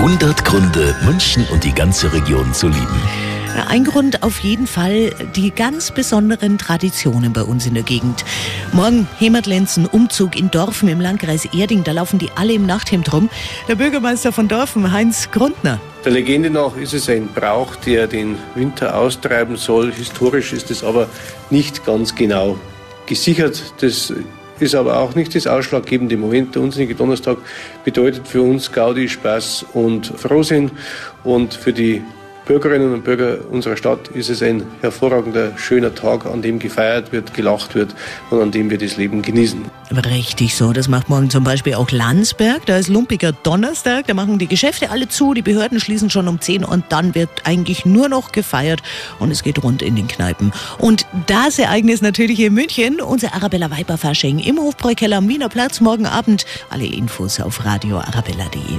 100 Gründe, München und die ganze Region zu lieben. Ein Grund auf jeden Fall die ganz besonderen Traditionen bei uns in der Gegend. Morgen Heimatlenzen, Umzug in Dorfen im Landkreis Erding, da laufen die alle im Nachthemd rum. Der Bürgermeister von Dorfen, Heinz Grundner. Der Legende nach ist es ein Brauch, der den Winter austreiben soll. Historisch ist es aber nicht ganz genau gesichert. Das ist aber auch nicht das ausschlaggebende Moment. Der unsinnige Donnerstag bedeutet für uns Gaudi, Spaß und Frohsinn und für die Bürgerinnen und Bürger unserer Stadt ist es ein hervorragender, schöner Tag, an dem gefeiert wird, gelacht wird und an dem wir das Leben genießen. Richtig so. Das macht morgen zum Beispiel auch Landsberg. Da ist lumpiger Donnerstag. Da machen die Geschäfte alle zu. Die Behörden schließen schon um 10 und dann wird eigentlich nur noch gefeiert und es geht rund in den Kneipen. Und das Ereignis natürlich hier in München. Unser Arabella Weiber Fasching im Hofbräukeller am Wiener Platz morgen Abend. Alle Infos auf radioarabella.de.